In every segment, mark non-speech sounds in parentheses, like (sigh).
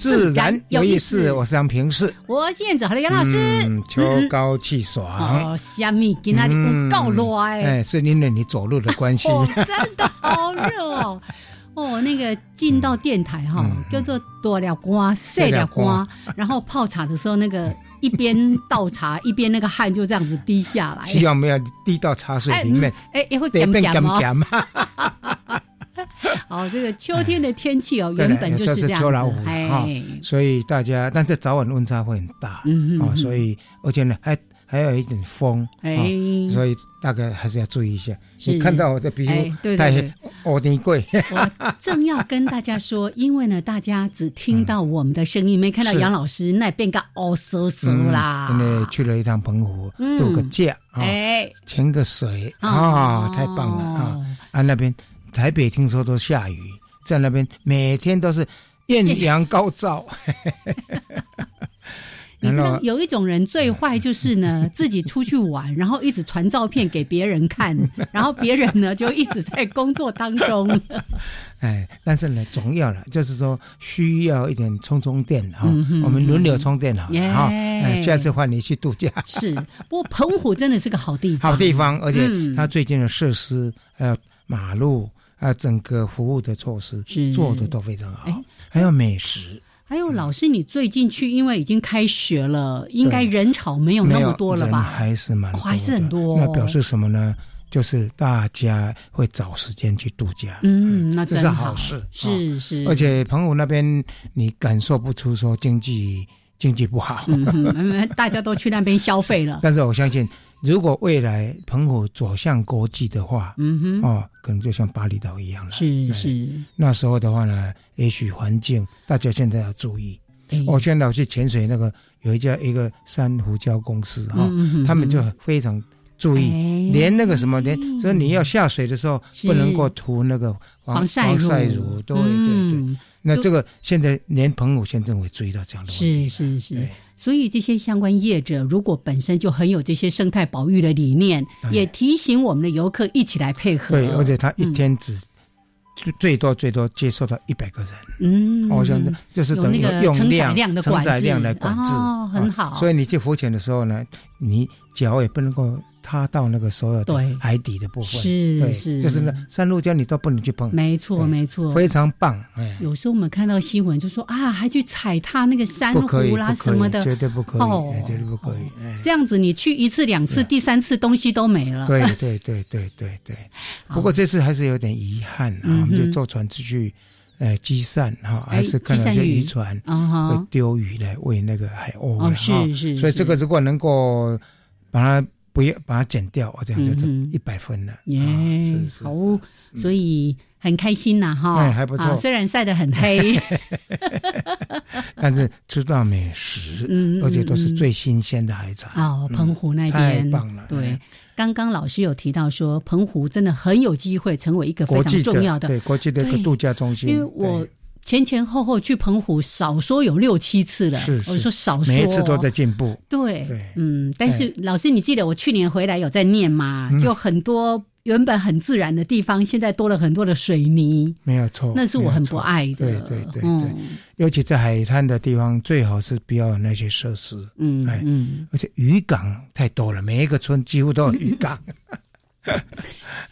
自然有意思。我是杨平世，我是燕子，好的杨老师。秋高气爽，哦，虾米给那里不够热哎，是因为你走路的关系，真的好热哦。(laughs) 哦，那个进到电台哈，叫做多了瓜，晒了瓜，然后泡茶的时候那个。一边倒茶，一边那个汗就这样子滴下来。(laughs) 希望没有滴到茶水里面，哎，也会干干吗？(laughs) (laughs) 哦，这个秋天的天气哦，原本就是这样子，哎，所以大家，但是早晚温差会很大，嗯嗯，哦，所以而且呢，还。还有一点风，哎，所以大概还是要注意一下。你看到我的皮肤太黑，我的贵。正要跟大家说，因为呢，大家只听到 (laughs) 我们的声音，没看到杨老师，那变个哦嗖嗖啦。因为去了一趟澎湖，度个假，哎，潜个水啊，太棒了啊！啊，那边台北听说都下雨，在那边每天都是艳阳高照。(laughs) 你知道有一种人最坏就是呢，(laughs) 自己出去玩，然后一直传照片给别人看，(laughs) 然后别人呢就一直在工作当中。哎，但是呢，总要了，就是说需要一点充充电哈，我们轮流充电好哈。哎，下次换你去度假。是，不过澎湖真的是个好地方，好地方，而且它最近的设施还有马路啊，整个服务的措施做的都非常好，还有美食。还有老师，你最近去，因为已经开学了，应该人潮没有那么多了吧？还是蛮还是很多。那表示什么呢？就是大家会找时间去度假。嗯，那这是好事。是是。而且澎湖那边你感受不出说经济经济不好，大家都去那边消费了。(laughs) 但是我相信。如果未来澎湖走向国际的话，嗯哼，哦，可能就像巴厘岛一样了。是是，那时候的话呢，也许环境大家现在要注意。我现在去潜水，那个有一家一个珊瑚礁公司哈，他们就非常注意，连那个什么，连所以你要下水的时候不能够涂那个防晒乳，对对对。那这个现在连澎湖县政府注意到这样的问题，是是是。所以这些相关业者如果本身就很有这些生态保育的理念，也提醒我们的游客一起来配合。对，而且他一天只最多最多接受到一百个人。嗯，我想这就是等于用量承载量来管制，哦很好。所以你去浮潜的时候呢，你脚也不能够。它到那个所有的海底的部分，是是，就是那珊瑚礁你都不能去碰。没错没错，非常棒。哎，有时候我们看到新闻就说啊，还去踩踏那个珊瑚啦什么的，绝对不可以，哦，绝对不可以。这样子你去一次两次，第三次东西都没了。对 (laughs) 对对对对对。不过这次还是有点遗憾啊，我们就坐船出去，呃，积善哈，还是看到一些渔船会丢鱼来喂那个海鸥。哦，是是。所以这个如果能够把它。不要把它剪掉，我这样就一百分了。耶，好，所以很开心呐，哈，还不错。虽然晒得很黑，(laughs) 但是吃到美食，嗯，而且都是最新鲜的海产。哦，澎湖那边太棒了。对，刚刚老师有提到说，澎湖真的很有机会成为一个非常重要的对国际的一个度假中心。因为我。前前后后去澎湖，少说有六七次了。是，我说少说，每一次都在进步。对，嗯，但是老师，你记得我去年回来有在念吗？就很多原本很自然的地方，现在多了很多的水泥。没有错，那是我很不爱的。对对对对，尤其在海滩的地方，最好是不要有那些设施。嗯，哎，而且渔港太多了，每一个村几乎都有渔港。(laughs) (laughs)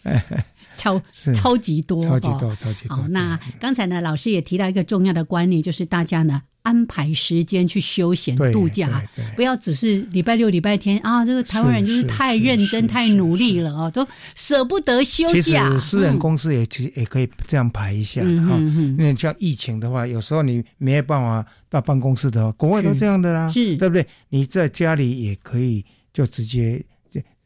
(laughs) 超超级多，超级多，超级多。好，那刚才呢，老师也提到一个重要的观念，就是大家呢。安排时间去休闲度假，不要只是礼拜六、礼拜天啊！这个台湾人就是太认真、太努力了啊，都舍不得休假。其实私人公司也其实也可以这样排一下哈。因为像疫情的话，有时候你没有办法到办公室的话，国外都这样的啦，是对不对？你在家里也可以就直接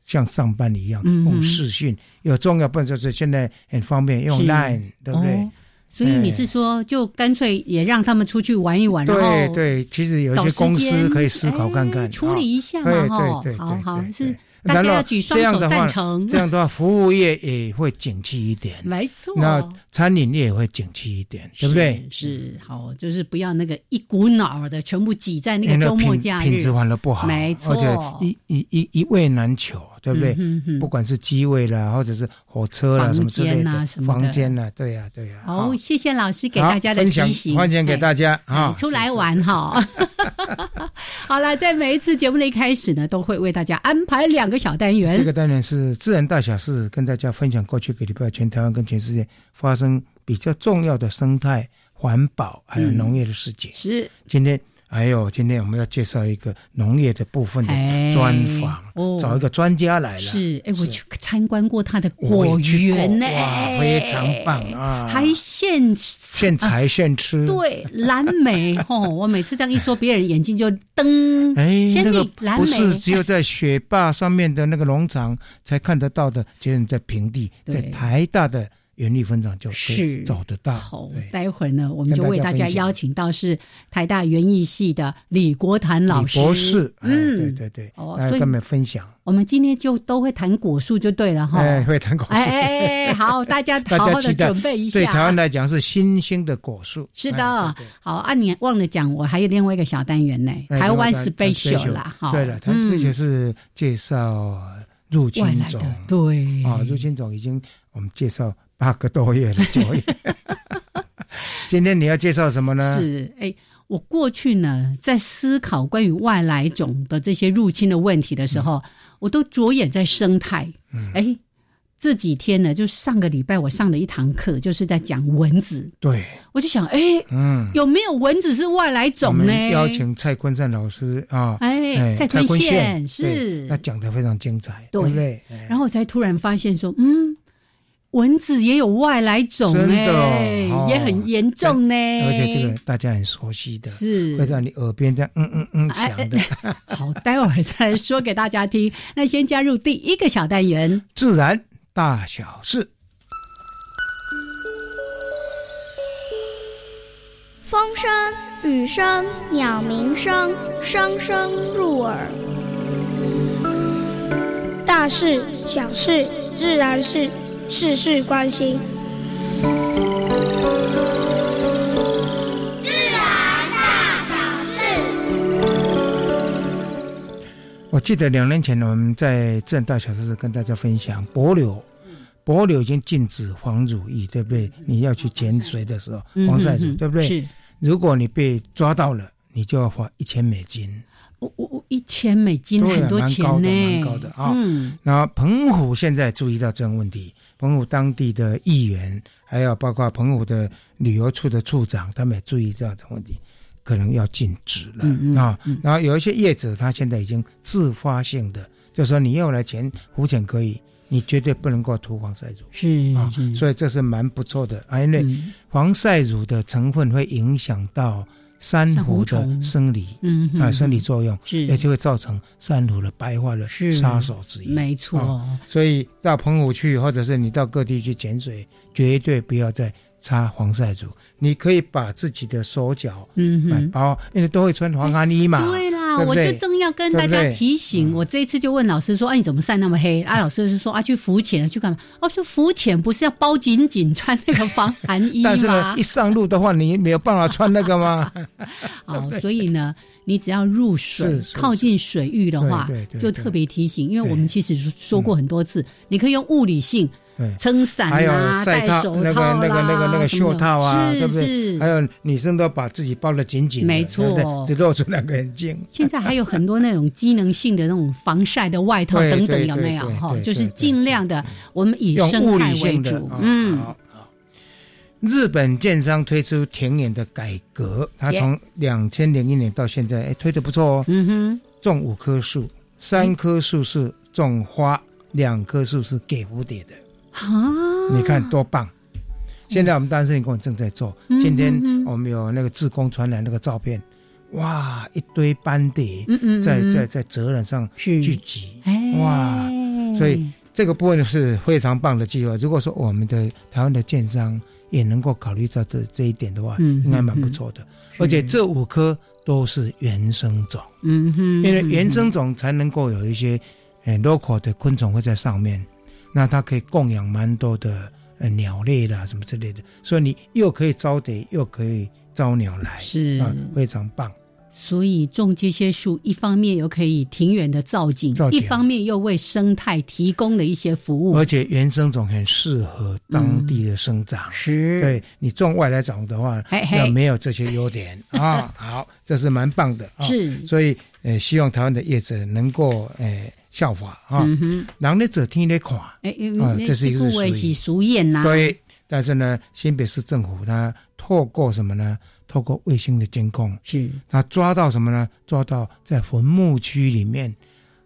像上班一样用视讯，有重要不就是现在很方便用 Line，对不对？所以你是说，就干脆也让他们出去玩一玩，对对，其实有一些公司可以思考看看，处理一下嘛，哈，好好是。大家要举双手赞成。这样的话，服务业也会景气一点。没错。那餐饮业也会景气一点，对不对？是好，就是不要那个一股脑的全部挤在那个周末假日，品质反而不好。没错。而且一一一一味难求，对不对？不管是机位啦，或者是火车啦，什么之类的，房间啦，对呀，对呀。好，谢谢老师给大家的提醒，欢迎给大家啊，出来玩哈。(laughs) 好了，在每一次节目的一开始呢，都会为大家安排两。个小单元，这个单元是自然大小事，跟大家分享过去个礼拜全台湾跟全世界发生比较重要的生态、环保还有农业的事情。是，今天。还有，今天我们要介绍一个农业的部分的专访，找一个专家来了。是，哎，我去参观过他的果园呢，非常棒啊！还现现采现吃，对，蓝莓 (laughs) 哦，我每次这样一说，别人眼睛就瞪。哎，那个不是只有在雪坝上面的那个农场才看得到的，就是在平地，在台大的。园艺分厂就可以找得到。好，待会儿呢，我们就为大家邀请到是台大园艺系的李国谭老师博士。嗯，对对对，哦，所以跟我们分享。我们今天就都会谈果树就对了哈。哎，会谈果树。哎，好，大家 (laughs) 好好的准备一下。对台湾来讲是新兴的果树。是的，好啊，你忘了讲，我还有另外一个小单元呢，台湾 special 啦。哈，对了，台湾 special 是介绍入侵种。对啊，入侵种已经我们介绍。八个多月了，九月。(laughs) 今天你要介绍什么呢？是哎，我过去呢在思考关于外来种的这些入侵的问题的时候，我都着眼在生态。哎，这几天呢，就上个礼拜我上了一堂课，就是在讲蚊子。对，我就想，哎，嗯，有没有蚊子是外来种呢？邀请蔡坤善老师啊，哎，蔡坤宪是，他讲的非常精彩，对不对？然后我才突然发现说，嗯。蚊子也有外来种哎，也很严重呢。而且这个大家很熟悉的，是会在你耳边这样嗯嗯嗯响的。好，待会儿再说给大家听。(laughs) 那先加入第一个小单元：自然大小事。风声、雨声、鸟鸣声，声声入耳。大事、小事、自然是。事事关心，自然大小事。我记得两年前我们在自然大小事跟大家分享，柏柳，柏柳已经禁止黄乳液，对不对？你要去潜水的时候，防晒乳，对不对？是。如果你被抓到了，你就要花一千美金。我我一千美金很多钱呢，蛮高的啊。嗯。然后澎湖现在注意到这个问题。澎湖当地的议员，还有包括澎湖的旅游处的处长，他们也注意这样子问题，可能要禁止了啊。然后有一些业者，他现在已经自发性的，就说你要来潜浮潜可以，你绝对不能够涂防晒乳，是啊。所以这是蛮不错的啊，因为防晒乳的成分会影响到。珊瑚的生理，嗯啊，生理作用，是。也就会造成珊瑚的白化的杀手之一。没错，所以到澎湖去，或者是你到各地去潜水，绝对不要再擦防晒乳。你可以把自己的手脚，嗯，包，因为都会穿防寒衣嘛。对啦，我就正要跟大家提醒，我这一次就问老师说：“啊，你怎么晒那么黑？”啊，老师就说：“啊，去浮潜，去干嘛？”哦，说浮潜不是要包紧紧穿那个防寒衣吗？(laughs) 但是呢，一上路的话，你没有办法穿那个吗？好，(laughs) 所以呢，你只要入水、靠近水域的话，就特别提醒，因为我们其实说过很多次，你可以用物理性。对，撑伞还有啊，晒套那个那个那个那个袖套啊，是对不对？是还有女生都把自己包得紧紧的，没错只露出两个眼睛。现在还有很多那种机能性的那种防晒的外套等等，有没有？就是尽量的，我们以生态为理性的主，啊嗯，日本建商推出田园的改革，他从两千零一年到现在，哎，推的不错哦。嗯哼，种五棵树，三棵树是种花，两棵树是给蝴蝶的。啊，你看多棒！现在我们单身公正在做，嗯今天我们有那个志工传来那个照片，哇，一堆斑蝶嗯嗯，嗯在在在责任上聚集，哎。哇所以这个部分是非常棒的计划。如果说我们的台湾的建商也能够考虑到这这一点的话，嗯应该蛮不错的。而且这五颗都是原生种，嗯哼，因为原生种才能够有一些呃 local 的昆虫会在上面，那它可以供养蛮多的呃鸟类啦什么之类的，所以你又可以招蝶，又可以招鸟来，是啊，非常棒。所以种这些树，一方面又可以庭园的造景，造景一方面又为生态提供了一些服务而。且原生种很适合当地的生长。是，对你种外来种的话，要没有这些优点 (laughs) 啊。好，这是蛮棒的啊。是所以呃，希望台湾的业者能够呃效法啊。嗯哼，人咧做天咧看，哎，啊这是一个部位俗是俗谚呐，对。但是呢，新北市政府它透过什么呢？透过卫星的监控，是他抓到什么呢？抓到在坟墓区里面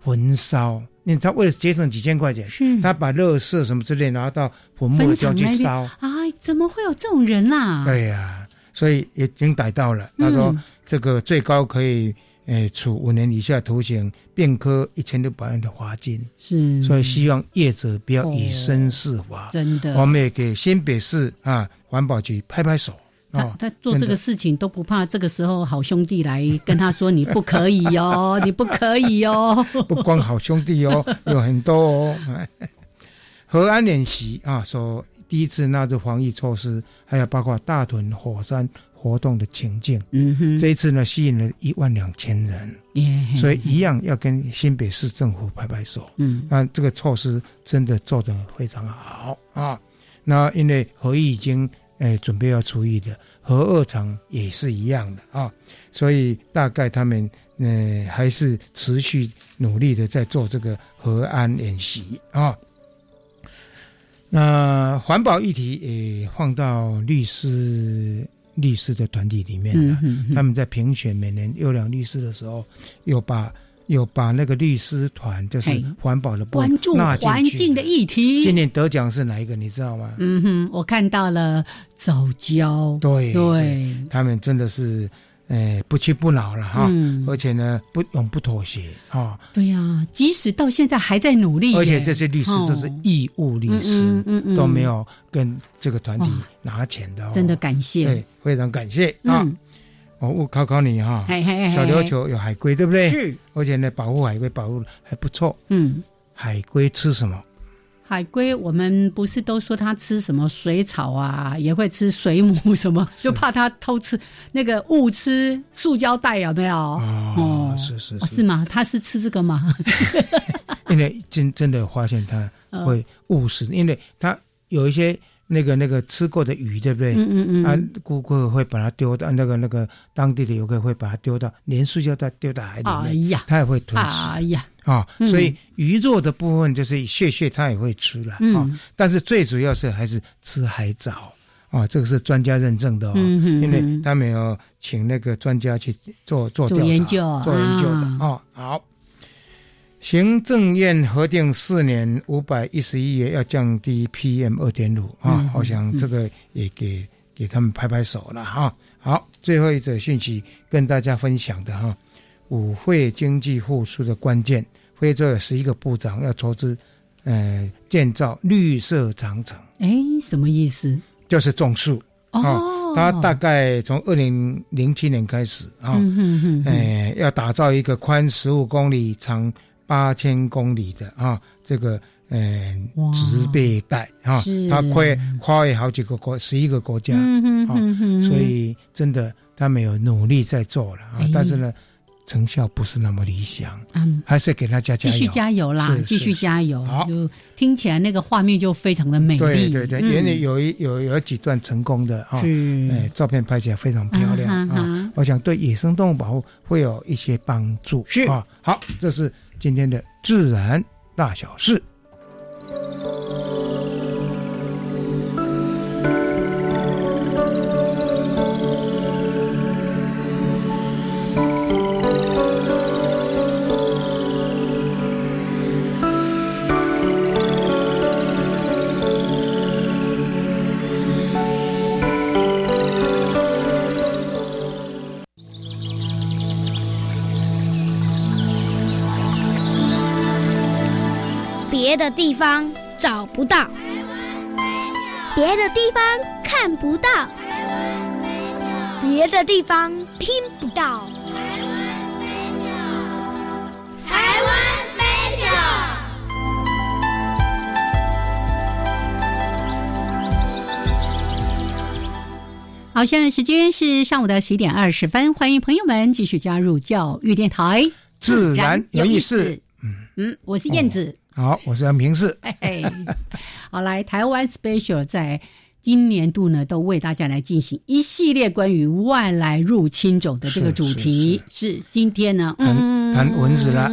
焚烧。因为他为了节省几千块钱，是他把垃圾什么之类拿到坟墓坟的地方去烧。啊，怎么会有这种人啦？对呀、所以已经逮到了。他说嗯这个最高可以，诶、处五年以下徒刑，并科一千六百万的罚金。是，所以希望业者不要以身试法。真的，我们也给新北市啊环保局拍拍手他啊。他做这个事情都不怕，这个时候好兄弟来跟他说：“你不可以哦，你不可以哦。不光好兄弟哦，有很多哦。和安演习啊，说第一次纳入防疫措施，还有包括大屯火山活动的情境。”嗯哼，这一次呢，吸引了一万两千人，耶所以一样要跟新北市政府拍拍手。嗯那这个措施真的做得非常好啊。那因为合一已经诶准备要除役的，核二厂也是一样的啊，所以大概他们呃还是持续努力的在做这个核安演习啊。那环保议题也放到律师律师的团体里面的他们在评选每年优良律师的时候，有把有把那个律师团就是环保的关注环境的议题。今年得奖是哪一个？你知道吗？嗯哼，我看到了早教，对对，他们真的是，呃，不屈不挠了哈，嗯而且呢，不永不妥协啊。对呀，即使到现在还在努力，而且这些律师哦都是义务律师，嗯嗯嗯嗯都没有跟这个团体拿钱的、哦，真的感谢。对，非常感谢啊！嗯，哦，我考考你哈，嘿嘿嘿，小琉球有海龟，对不对？是，而且呢，保护海龟保护得还不错。嗯。海龟吃什么？海龟，我们不是都说它吃什么水草啊，也会吃水母什么，就怕它偷吃那个误吃塑胶袋，有没有？哦是是是吗？它是吃这个吗？因为真真的发现它会误食，因为它有一些那个那个吃过的鱼，对不对？嗯嗯嗯，啊，顾客会把它丢到那个那个当地的游客会把它丢到连塑胶袋丢到海里哎面，呀，它也会吞吃哎呀，啊。嗯所以鱼肉的部分就是蟹蟹，它也会吃了啊嗯。但是最主要是还是吃海藻啊，这个是专家认证的哦，因为他们有请那个专家去做做做调查、研究做研究的啊哦。好。行政院核定四年五百一十一亿要降低 PM 二点五啊嗯，我想这个也给给他们拍拍手了哈。好，最后一则讯息跟大家分享的哈，舞会经济复苏的关键，非洲有十一个部长要筹资，呃，建造绿色长城，哎，什么意思？就是种树。哦，他大概从二零零七年开始啊，嗯哼哼，呃，要打造一个宽十五公里、长八千公里的啊，这个呃植被带啊是，它跨跨越好几个国，十一个国家，嗯哼哼哼，所以真的他们有努力在做了啊哎。但是呢，成效不是那么理想，嗯，还是给他加加油，继续加油啦，继续加油。好，就听起来那个画面就非常的美丽。对对对，原来有一有有几段成功的啊，哎，照片拍起来非常漂亮啊。我想对野生动物保护会有一些帮助。是啊，好，这是今天的自然大小事。别的地方找不到，别的地方看不到，别的地方听不到。台湾 special。好，现在时间是上午的十一点二十分，欢迎朋友们继续加入教育电台，自然有意思。嗯嗯，我是燕子。好，我是杨平世。(laughs) 好，来台湾 Special 在今年度呢，都为大家来进行一系列关于外来入侵种的这个主题。是今天呢，谈谈蚊子了。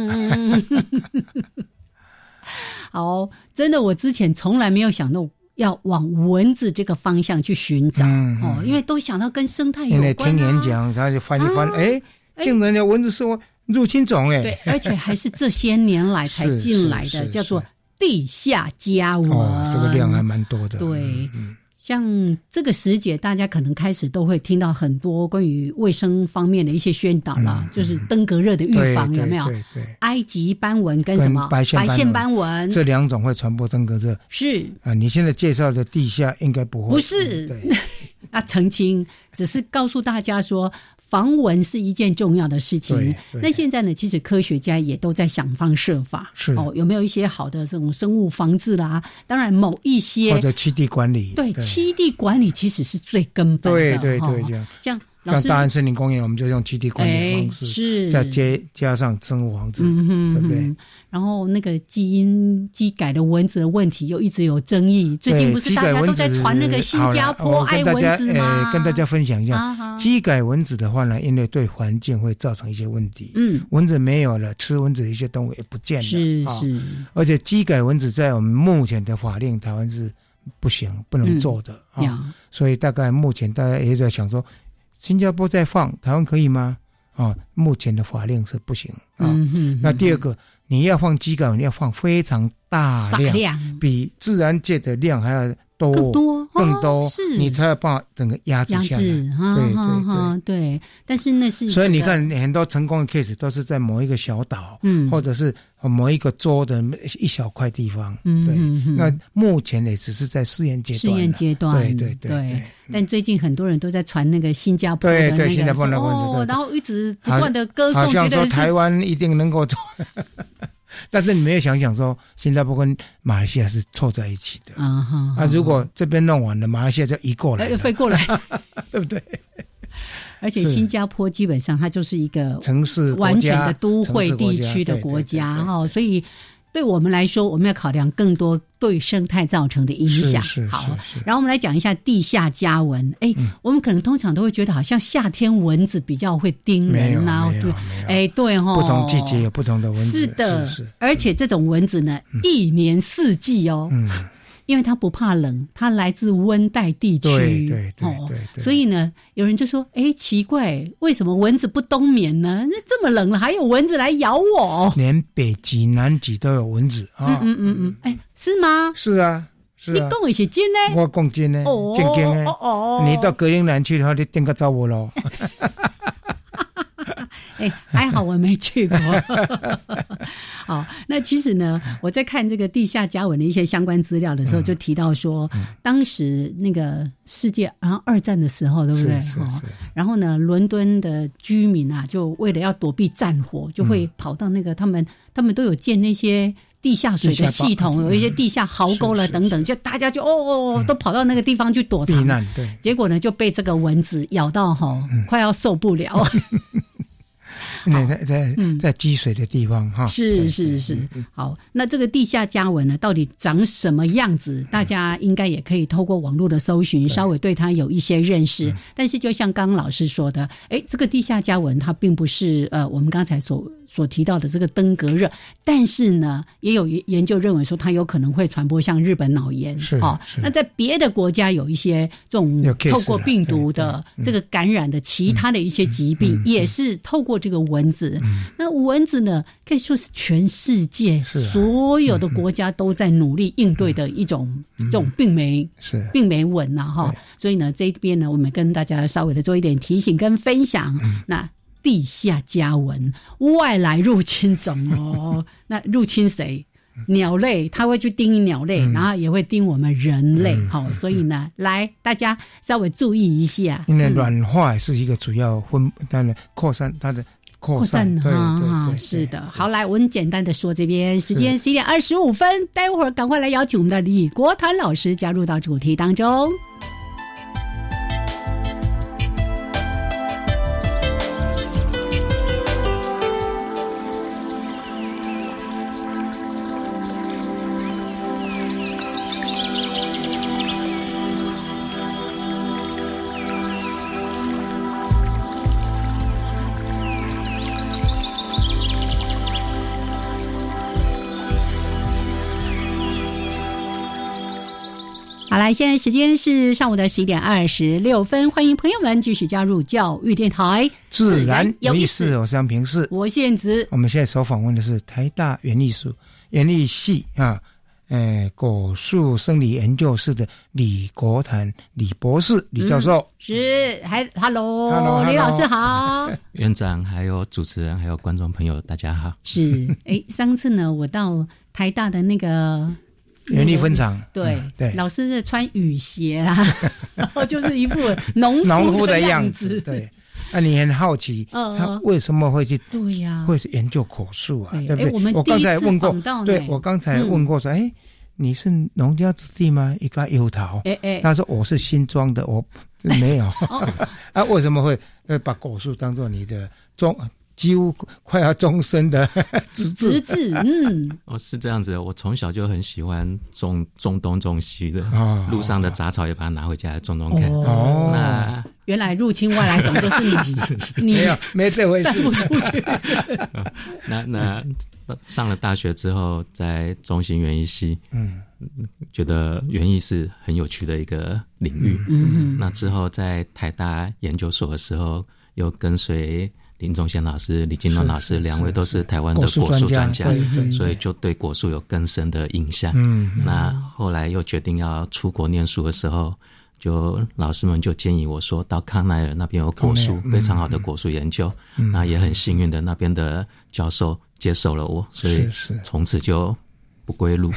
(laughs) (laughs) 好，真的，我之前从来没有想到要往蚊子这个方向去寻找哦，因为都想到跟生态有关。听演讲，他就翻一翻，哎，竟然有蚊子是我。入侵种哎，对，而且还是这些年来才进来的，叫做地下家蚊，这个量还蛮多的。对，像这个时节，大家可能开始都会听到很多关于卫生方面的一些宣导了，就是登革热的预防有没有？对对，埃及斑纹跟什么？白线斑纹。这两种会传播登革热。是。啊，你现在介绍的地下应该不会，不是。(laughs) 啊，澄清，只是告诉大家说。防蚊是一件重要的事情。那现在呢，其实科学家也都在想方设法。是哦，有没有一些好的这种生物防治啦？当然，某一些或者栖地管理。对，栖地管理其实是最根本的。对对对，这样这样。像大安森林公园，我们就用基地管理方式，是再接加上生物防治，对不对？然后那个基因基改的蚊子的问题又一直有争议，最近不是大家都在传那个新加坡爱蚊子吗？跟大家分享一下，基改蚊子的话呢，因为对环境会造成一些问题。嗯，蚊子没有了，吃蚊子的一些动物也不见了。是是，而且基改蚊子在我们目前的法令，台湾是不行、不能做的啊。所以大概目前大家也在想说。新加坡在放，台湾可以吗？啊，目前的法令是不行啊。那第二个，你要放机港，你要放非常大量，比自然界的量还要。更多更多，你才要把整个压制下来。对对对，但是那是所以你看很多成功的 case 都是在某一个小岛，嗯，或者是某一个州的一小块地方。嗯，对。那目前也只是在试验阶段。试验阶段，对对对。但最近很多人都在传那个新加坡的那个哦，然后一直不断的歌颂，觉得台湾一定能够做。但是你没有想想说，新加坡跟马来西亚是凑在一起的啊哈！啊，如果这边弄完了，马来西亚就移过来，飞过来，(laughs) 对不对？而且新加坡基本上它就是一个城市完全的都会地区的国家哈，所以。对我们来说，我们要考量更多对生态造成的影响。好，然后我们来讲一下地下加蚊。哎，我们可能通常都会觉得，好像夏天蚊子比较会叮人呐。对，哎，对哈。不同季节有不同的蚊子。是的，而且这种蚊子呢，一年四季哦。嗯。因为它不怕冷，它来自温带地区，对对对，所以呢，有人就说：“哎，奇怪，为什么蚊子不冬眠呢？那这么冷了，还有蚊子来咬我？”连北极、南极都有蚊子啊！嗯嗯嗯，哎，是吗？是啊，是啊。你讲的是真呢？我讲真的，真的。哦哦，你到格陵兰去的话，你定个招我喽。(laughs) 哎，还好我没去过。(laughs) 好，(laughs) 那其实呢，我在看这个地下加文的一些相关资料的时候，就提到说，当时那个世界，然后二战的时候，对不对？哦，然后呢，伦敦的居民啊，就为了要躲避战火，就会跑到那个他们，他们都有建那些地下水的系统，有一些地下壕沟了等等，就大家就哦哦，都跑到那个地方去躲藏。对，结果呢，就被这个蚊子咬到哈，快要受不了。(laughs) 那在在在积水的地方哈。是是是，好，那这个地下家纹呢，到底长什么样子？大家应该也可以透过网络的搜寻，稍微对它有一些认识。但是就像刚刚老师说的，哎，这个地下家纹它并不是呃我们刚才所所提到的这个登革热，但是呢，也有研究认为说它有可能会传播像日本脑炎。是哦，那在别的国家有一些这种透过病毒的这个感染的其他的一些疾病，也是透过这个蚊子。那蚊子呢，可以说是全世界所有的国家都在努力应对的一种这种病媒是病媒蚊呐哈。所以呢，这边呢，我们跟大家稍微的做一点提醒跟分享。那地下家蚊外来入侵种哦，(laughs) 那入侵谁？鸟类，它会去叮鸟类，然后也会叮我们人类。好，所以呢，来大家稍微注意一下。因为软化是一个主要分，当然扩散它的扩散。对对对，是的。好，来我们简单的说这边，时间十一点二十五分，待会儿赶快来邀请我们的李国谭老师加入到主题当中。来，现在时间是上午的十一点二十六分，欢迎朋友们继续加入教育电台，自然有意思，我是杨平是，我现子。我们现在所访问的是台大园艺术园艺系啊，呃，果树生理研究室的李国谭李博士李教授，是，还，Hello，李老师好，(laughs) 院长，还有主持人，还有观众朋友，大家好。是，哎，上次呢，我到台大的那个。园艺分场，对对，老师是穿雨鞋啊，(laughs) 然后就是一副农农夫的样子。对，那你很好奇，他为什么会去？对呀，会研究果树啊？对不对？我们刚才问过，对我刚才问过说，哎，你是农家子弟吗？一个油桃，哎哎，他说我是新庄的，我没有。(laughs) 啊，为什么会呃把果树当做你的庄？几乎快要终身的 (laughs) 直至，直至，嗯，哦，是这样子的。我从小就很喜欢种种东种西的，路上的杂草也把它拿回家种种看。哦，那原来入侵外来种就是你，(laughs) 你没有没这回事，不出去。(laughs) 那那上了大学之后，在中心园艺系，嗯，觉得园艺是很有趣的一个领域。嗯，那之后在台大研究所的时候，又跟随。林宗宪老师、李金龙老师两位都是台湾的果树专家，所以就对果树有更深的印象。嗯，那后来又决定要出国念书的时候，就老师们就建议我说，到康奈尔那边有果树非常好的果树研究。那也很幸运的，那边的教授接受了我，所以从此就。不归路，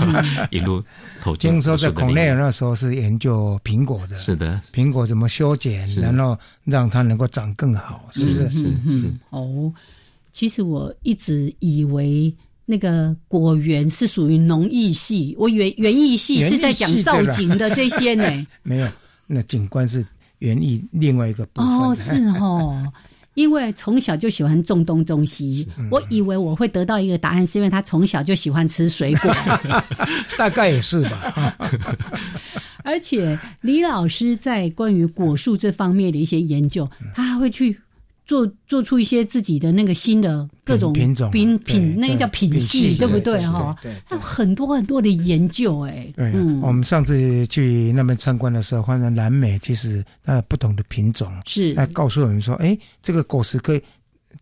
(laughs) 一路投进。听说在孔内尔那时候是研究苹果的，是的，苹果怎么修剪，然后让它能够长更好，是不是？是是。哦，其实我一直以为那个果园是属于农艺系，我园园艺系是在讲造景的这些呢。(laughs) 没有，那景观是园艺另外一个部分。哦，是哦。因为从小就喜欢种东种西，我以为我会得到一个答案，是因为他从小就喜欢吃水果，(laughs) 大概也是吧。(laughs) 而且李老师在关于果树这方面的一些研究，他还会去。做做出一些自己的那个新的各种品种品品，那个叫品系，对不对哈？他有很多很多的研究，哎，对。我们上次去那边参观的时候，发现南美其实它不同的品种是，来告诉我们说，哎，这个果实可以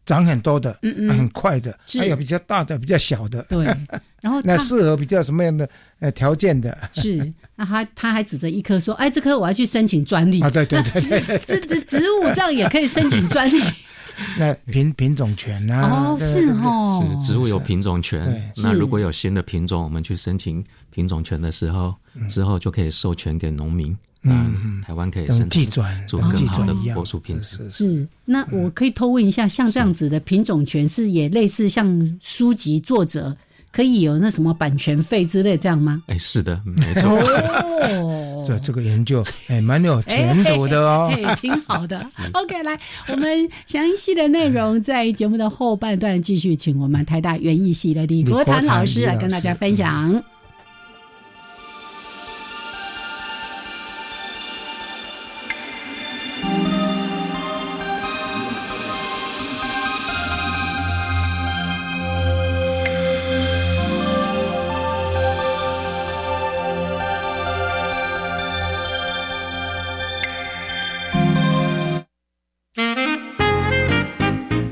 长很多的，嗯嗯，很快的，还有比较大的，比较小的，对。(laughs) 然后那适合比较什么样的呃条件的？是，那他他还指着一棵说：“哎，这棵我要去申请专利啊！”对对对对，(laughs) 这这植物这样也可以申请专利。(laughs) 那品品种权啊？哦，是哦，是植物有品种权。那如果有新的品种，我们去申请品种权的时候，之后就可以授权给农民。嗯，台湾可以生产做更好的果树品质。是，那我可以偷问一下，像这样子的品种权是也类似像书籍作者可以有那什么版权费之类这样吗？哎，是的，没错。(laughs) 哦，这这个研究哎，蛮有 (laughs) 前途的哦，挺好的。(laughs) OK，来，我们详细的内容在节目的后半段继续，请我们台大园艺系的李国谭老师来跟大家分享。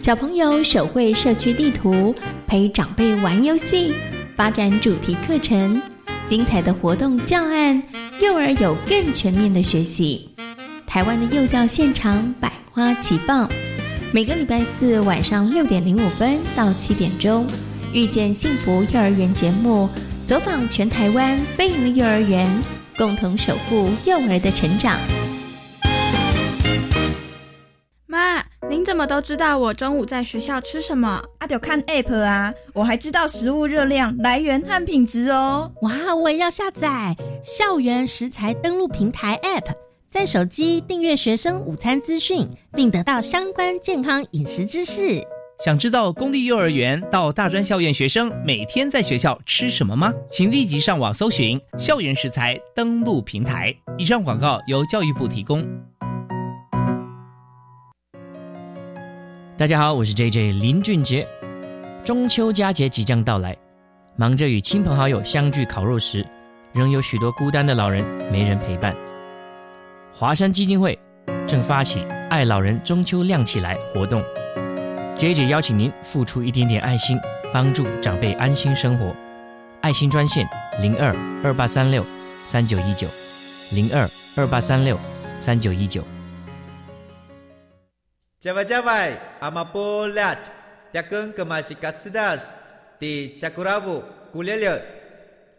小朋友手绘社区地图，陪长辈玩游戏，发展主题课程，精彩的活动教案，幼儿有更全面的学习。台湾的幼教现场百花齐放，每个礼拜四晚上六点零五分到七点钟，遇见幸福幼儿园节目，走访全台湾非营利幼儿园，共同守护幼儿的成长。妈，您怎么都知道我中午在学校吃什么？啊，就看 app 啊，我还知道食物热量来源和品质哦。哇，我也要下载校园食材登录平台 app，在手机订阅学生午餐资讯，并得到相关健康饮食知识。想知道公立幼儿园到大专校院学生每天在学校吃什么吗？请立即上网搜寻校园食材登录平台。以上广告由教育部提供。大家好，我是 J J 林俊杰。中秋佳节即将到来，忙着与亲朋好友相聚烤肉时，仍有许多孤单的老人没人陪伴。华山基金会正发起“爱老人中秋亮起来”活动，J J 邀请您付出一点点爱心，帮助长辈安心生活。爱心专线零二二八三六三九一九零二二八三六三九一九。加外加外，阿玛波拉，扎根格玛西卡斯达斯，的加古拉布古列列。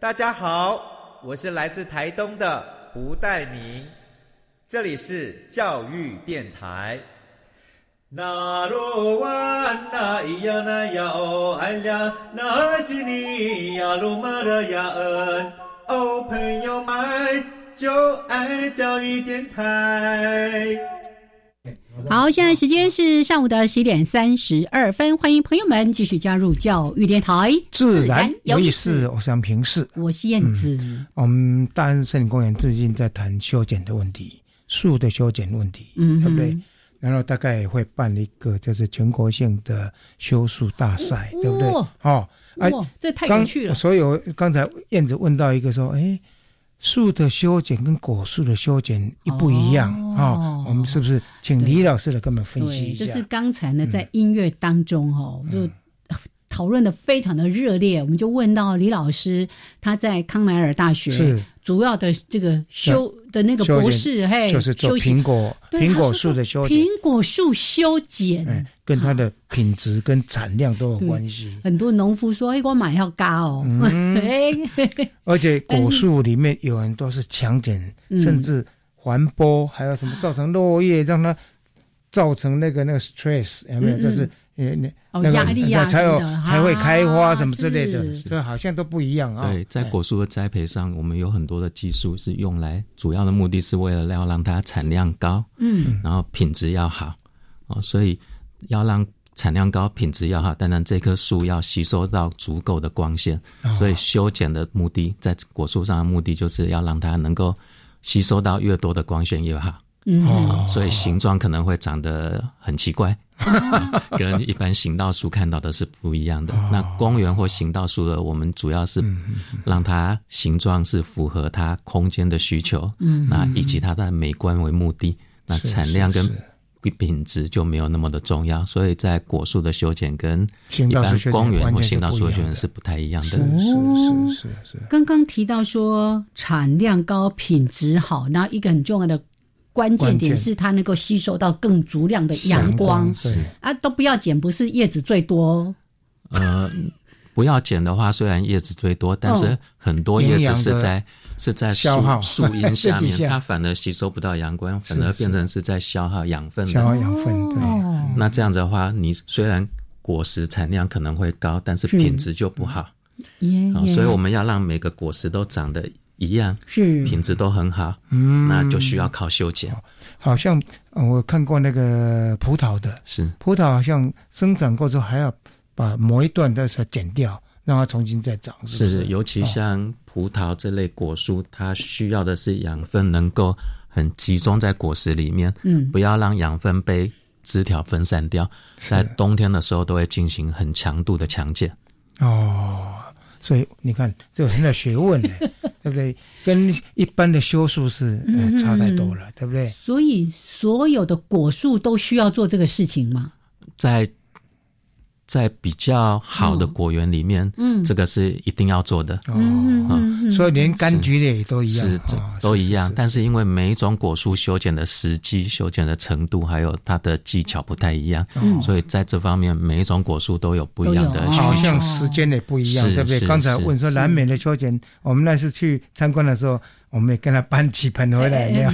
大家好，我是来自台东的胡代明，这里是教育电台。那罗哇那咿呀那呀哦哎呀，那是你呀鲁玛的呀恩哦，朋友们就爱教育电台。好，现在时间是上午的十一点三十二分，欢迎朋友们继续加入教育电台，自然有意思。我是杨平视，我是燕子。我们大安森林公园最近在谈修剪的问题，树的修剪问题，嗯，对不对？然后大概也会办一个就是全国性的修树大赛，对不对？哦，哎，这太有趣了。所以刚才燕子问到一个说，哎。树的修剪跟果树的修剪一不一样啊？我们是不是请李老师来跟我们分析一下？就是刚才呢，在音乐当中哈，就讨论的非常的热烈。我们就问到李老师，他在康奈尔大学是。主要的这个修的那个博士，嘿，就是做苹果苹果树的修剪，苹果树修剪。跟它的品质 (laughs) 跟产量都有关系。很多农夫说：“哎，我买要高哦。” (laughs) (laughs) 而且果树里面有很多是强碱，甚至环剥，还有什么造成落叶，让它造成那个那个 stress 有没有？就是呃那压力啊，才有才会开花什么之类的，这好像都不一样啊。对，在果树的栽培上，我们有很多的技术是用来，主要的目的是为了要让它产量高，嗯，然后品质要好哦，所以。要让产量高、品质要好，当然这棵树要吸收到足够的光线，所以修剪的目的，在果树上的目的就是要让它能够吸收到越多的光线越好。哦，所以形状可能会长得很奇怪，(laughs) 跟一般行道树看到的是不一样的。那公园或行道树的，我们主要是让它形状是符合它空间的需求，嗯，那以及它的美观为目的，那产量跟。品质就没有那么的重要，所以在果树的修剪跟一般公园或行道树的修剪是不太一样的。是是是是。刚刚提到说产量高、品质好，那一个很重要的关键点是它能够吸收到更足量的阳光。对啊，都不要剪，不是叶子最多。呃，不要剪的话，虽然叶子最多，但是很多叶子是在。是在树树荫下面，(laughs) 它反而吸收不到阳光，反而变成是在消耗养分。消耗养分，对。那这样子的话，你虽然果实产量可能会高，但是品质就不好。啊，所以我们要让每个果实都长得一样，是品质都很好，嗯，那就需要靠修剪。好像我看过那个葡萄的，是葡萄好像生长过之后还要把某一段的剪掉，让它重新再长。是是，尤其像葡萄这类果树，它需要的是养分能够很集中在果实里面，嗯，不要让养分被。枝条分散掉，在冬天的时候都会进行很强度的强健。哦，所以你看，这个很有学问的，(laughs) 对不对？跟一般的修树是差太多了，对不对？所以所有的果树都需要做这个事情吗？在。在比较好的果园里面，嗯，这个是一定要做的哦。所以连柑橘类都一样，是都一样。但是因为每一种果树修剪的时机、修剪的程度，还有它的技巧不太一样，所以在这方面每一种果树都有不一样的。好像时间也不一样，对不对？刚才问说南美的修剪，我们那次去参观的时候，我们也跟他搬几盆回来，没有？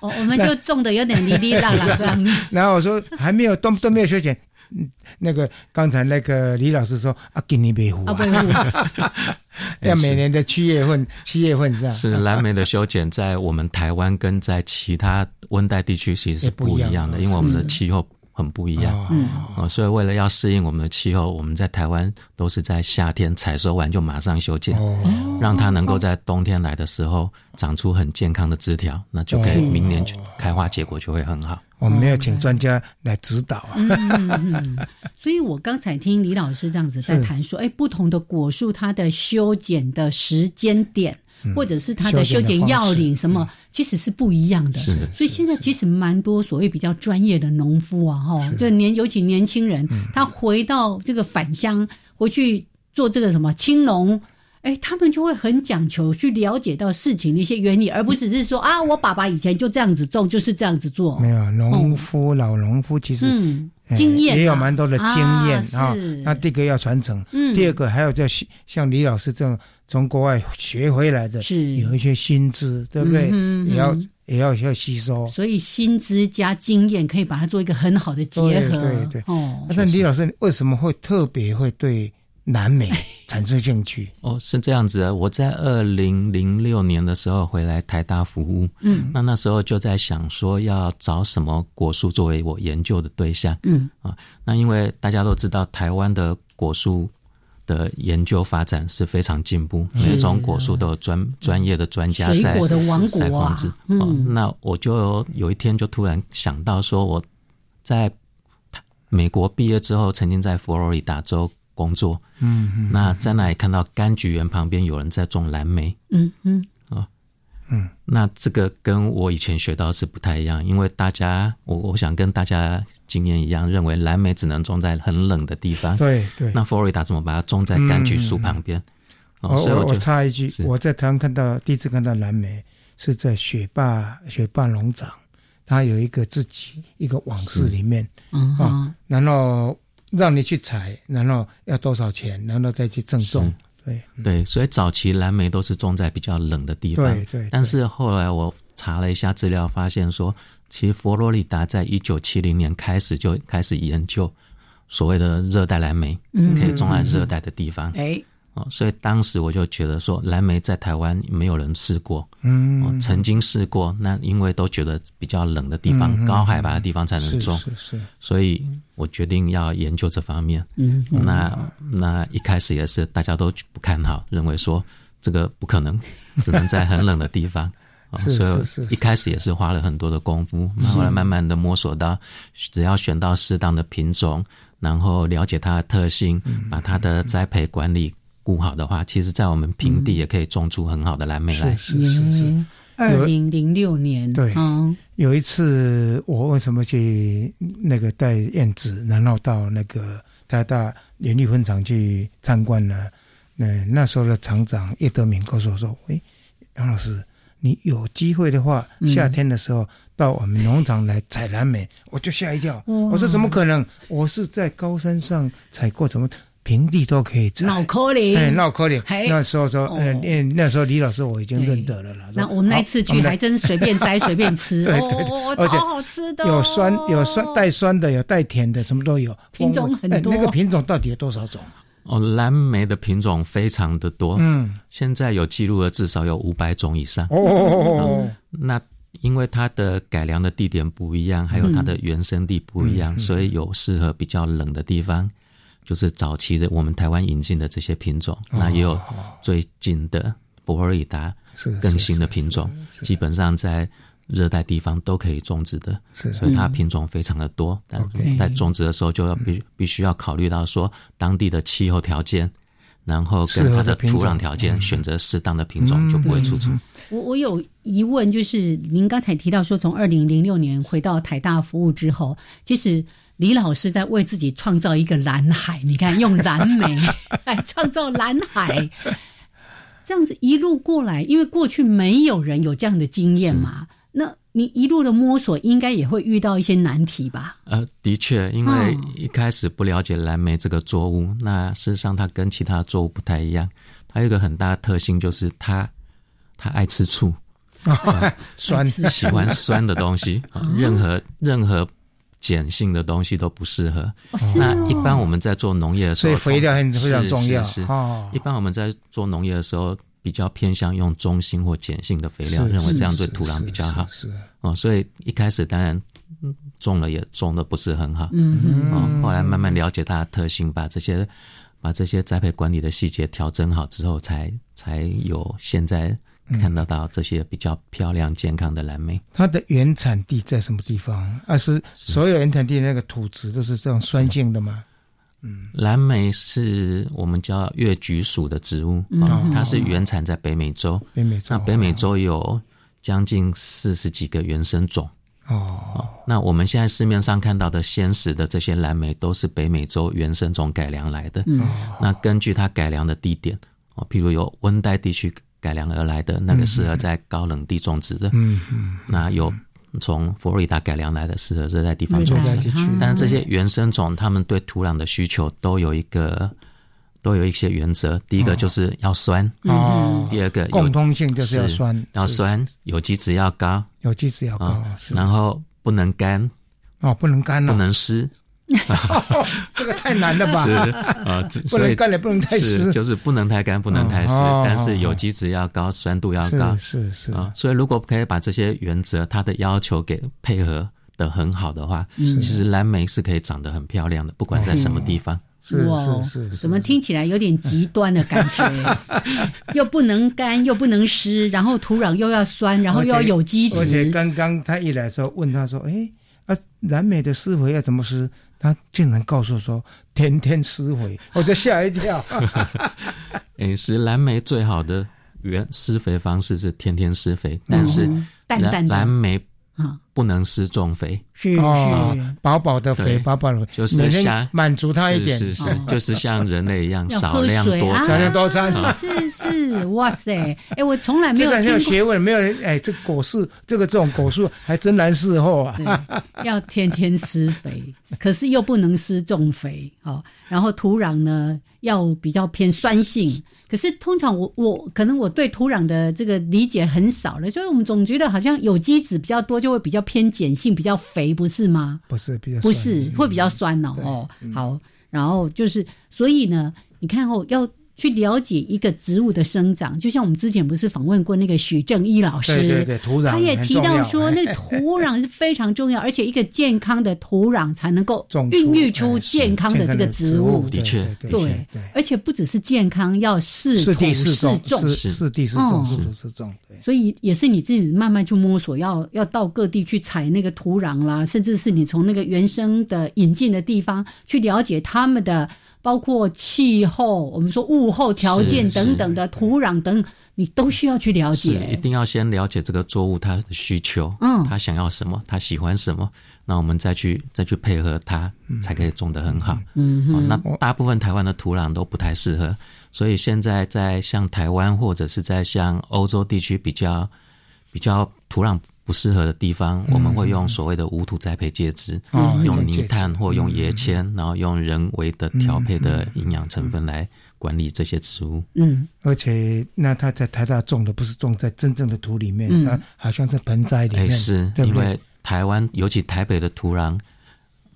我 (laughs) 我们就种的有点泥泥浪浪。(laughs) 然后我说还没有都都没有修剪。嗯，那个刚才那个李老师说啊，给你北湖啊，(laughs) 要每年的七月份，七月份这样。是蓝莓的修剪，在我们台湾跟在其他温带地区其实是不一样的，因为我们的气候很不一样。嗯，啊，所以为了要适应我们的气候，我们在台湾都是在夏天采收完就马上修剪，让它能够在冬天来的时候长出很健康的枝条，那就可以明年开花结果就会很好。我们要请专家来指导啊，所以我刚才听李老师这样子在谈说，哎，不同的果树它的修剪的时间点，或者是它的修剪要领什么，其实是不一样的。是的，所以现在其实蛮多所谓比较专业的农夫啊，哈，就年尤其年轻人，他回到这个返乡，回去做这个什么青农。哎，他们就会很讲求去了解到事情的一些原理，而不只是说啊，我爸爸以前就这样子种，就是这样子做。没有农夫老农夫其实经验也有蛮多的经验啊。那第一个要传承，第二个还有叫像李老师这种从国外学回来的，是有一些薪资，对不对？也要也要要吸收。所以薪资加经验可以把它做一个很好的结合。对对哦。那李老师为什么会特别会对？南美 (laughs) 产生兴趣哦，是这样子的。我在二零零六年的时候回来台大服务，嗯，那那时候就在想说要找什么果树作为我研究的对象，嗯啊，那因为大家都知道台湾的果树的研究发展是非常进步，每种果树都有专专业的专家在在控制，嗯，那我就有一天就突然想到说我在美国毕业之后，曾经在佛罗里达州。工作，嗯，那在那里看到柑橘园旁边有人在种蓝莓，嗯嗯。啊，嗯，那这个跟我以前学到是不太一样，因为大家，我我想跟大家经验一样，认为蓝莓只能种在很冷的地方，对对。那佛罗里达怎么把它种在柑橘树旁边？我我我插一句，我在台湾看到第一次看到蓝莓是在雪霸雪霸农场，它有一个自己一个网室里面，啊，然后。让你去采，然后要多少钱，然后再去赠种。对对，所以早期蓝莓都是种在比较冷的地方。对对。但是后来我查了一下资料，发现说，其实佛罗里达在一九七零年开始就开始研究所谓的热带蓝莓，可以种在热带的地方。哎。哦，所以当时我就觉得说，蓝莓在台湾没有人试过，嗯，曾经试过，那因为都觉得比较冷的地方、高海拔的地方才能种，是是，所以我决定要研究这方面。嗯，那那一开始也是大家都不看好，认为说这个不可能，只能在很冷的地方。(laughs) 是是是，一开始也是花了很多的功夫，后来慢慢的摸索到，只要选到适当的品种，然后了解它的特性，把它的栽培管理。顾好的话，其实，在我们平地也可以种出很好的蓝莓来。是是是。二零零六年，对，有一次我为什么去那个带燕子，然后到那个台大联力分厂去参观呢？那那时候的厂长叶德明告诉我说：“哎，杨老师，你有机会的话，夏天的时候到我们农场来采蓝莓。”我就吓一跳，我说：“怎么可能？我是在高山上采过，怎么？”平地都可以摘，脑壳里，哎，脑壳里。那时候说，呃，那那时候李老师我已经认得了啦。那我们那次去还真随便摘随便吃，(laughs) 对对，而且超好吃的，有酸有酸带酸的，有带甜的，什么都有，品种很多。那个品种到底有多少种？哦，蓝莓的品种非常的多，嗯，现在有记录了至少有五百种以上。哦，那因为它的改良的地点不一样，还有它的原生地不一样，所以有适合比较冷的地方，就是早期的我们台湾引进的这些品种，那也有最近的佛罗里达更新的品种，基本上在。热带地方都可以种植的，是，所以它品种非常的多。但在种植的时候，就要必必须要考虑到说当地的气候条件，然后跟它的土壤条件，选择适当的品种就不会出错。我我有疑问，就是您刚才提到说，从二零零六年回到台大服务之后，其实李老师在为自己创造一个蓝海。你看，用蓝莓 (laughs) 来创造蓝海，这样子一路过来，因为过去没有人有这样的经验嘛。那你一路的摸索，应该也会遇到一些难题吧？呃，的确，因为一开始不了解蓝莓这个作物，那事实上它跟其他作物不太一样，它有一个很大的特性就是它它爱吃醋，(laughs) 酸，喜欢酸的东西，任何任何碱性的东西都不适合。那一般我们在做农业的时候，所以肥料很非常重要。是，一般我们在做农业的时候。比较偏向用中性或碱性的肥料，认为这样对土壤比较好。是哦，所以一开始当然种了也种的不是很好。嗯嗯。哦，后来慢慢了解它的特性，把这些把这些栽培管理的细节调整好之后，才才有现在看得到这些比较漂亮健康的蓝莓。它的原产地在什么地方？而是所有原产地那个土质都是这种酸性的吗？嗯，蓝莓是我们叫越橘属的植物啊，它是原产在北美洲。北美洲，那北美洲有将近四十几个原生种哦。那我们现在市面上看到的鲜食的这些蓝莓，都是北美洲原生种改良来的。嗯，那根据它改良的地点哦，譬如有温带地区改良而来的那个适合在高冷地种植的。嗯嗯，那有。从佛罗里达改良来的，适合热带地方种植。但是这些原生种，它们对土壤的需求都有一个，都有一些原则。第一个就是要酸，哦，第二个共通性就是要酸，要酸，有机质要高，有机质要高，然后不能干，哦，不能干，不能湿。(laughs) 这个太难了吧？是啊，(laughs) 不能干也不能太湿，就是不能太干，不能太湿，但是有机质要高，酸度要高，是是啊。所以如果可以把这些原则，它的要求给配合的很好的话，其实蓝莓是可以长得很漂亮的，不管在什么地方。是是是，怎么听起来有点极端的感觉？(laughs) 又不能干，又不能湿，然后土壤又要酸，然后又要有机质。而且刚刚他一来的时候，问他说：“哎，啊，蓝莓的施肥要怎么施？”他竟然告诉说：“天天施肥，(laughs) 我就吓一跳。(laughs) ”哎，是蓝莓最好的原施肥方式是天天施肥，但是蓝蓝莓。啊，不能施重肥，是是，饱饱的肥，饱饱的肥，就是像满足他一点，是是，就是像人类一样，少量多餐，少量多餐，是是，哇塞，哎，我从来没有这个很有学问，没有哎，这果树，这个这种果树还真难伺候啊，要天天施肥，可是又不能施重肥，好，然后土壤呢要比较偏酸性。可是通常我我可能我对土壤的这个理解很少了，所以我们总觉得好像有机质比较多，就会比较偏碱性，比较肥，不是吗？不是，比较不是会比较酸哦。哦，好，然后就是所以呢，你看哦要。去了解一个植物的生长，就像我们之前不是访问过那个许正一老师，对对对，土壤他也提到说，那土壤是非常重要，而且一个健康的土壤才能够孕育出健康的这个植物。的确，对，而且不只是健康，要适土适种，适地适种，适土适种。所以也是你自己慢慢去摸索，要要到各地去采那个土壤啦，甚至是你从那个原生的引进的地方去了解他们的。包括气候，我们说物候条件等等的土壤等，你都需要去了解。一定要先了解这个作物它的需求，嗯，它想要什么，它喜欢什么，那我们再去再去配合它，才可以种得很好。嗯，那大部分台湾的土壤都不太适合，所以现在在像台湾或者是在像欧洲地区比较比较土壤。不适合的地方，我们会用所谓的无土栽培介质，用泥炭或用椰铅，然后用人为的调配的营养成分来管理这些植物。嗯，而且那他在台大种的不是种在真正的土里面，它好像是盆栽里面，是因为台湾尤其台北的土壤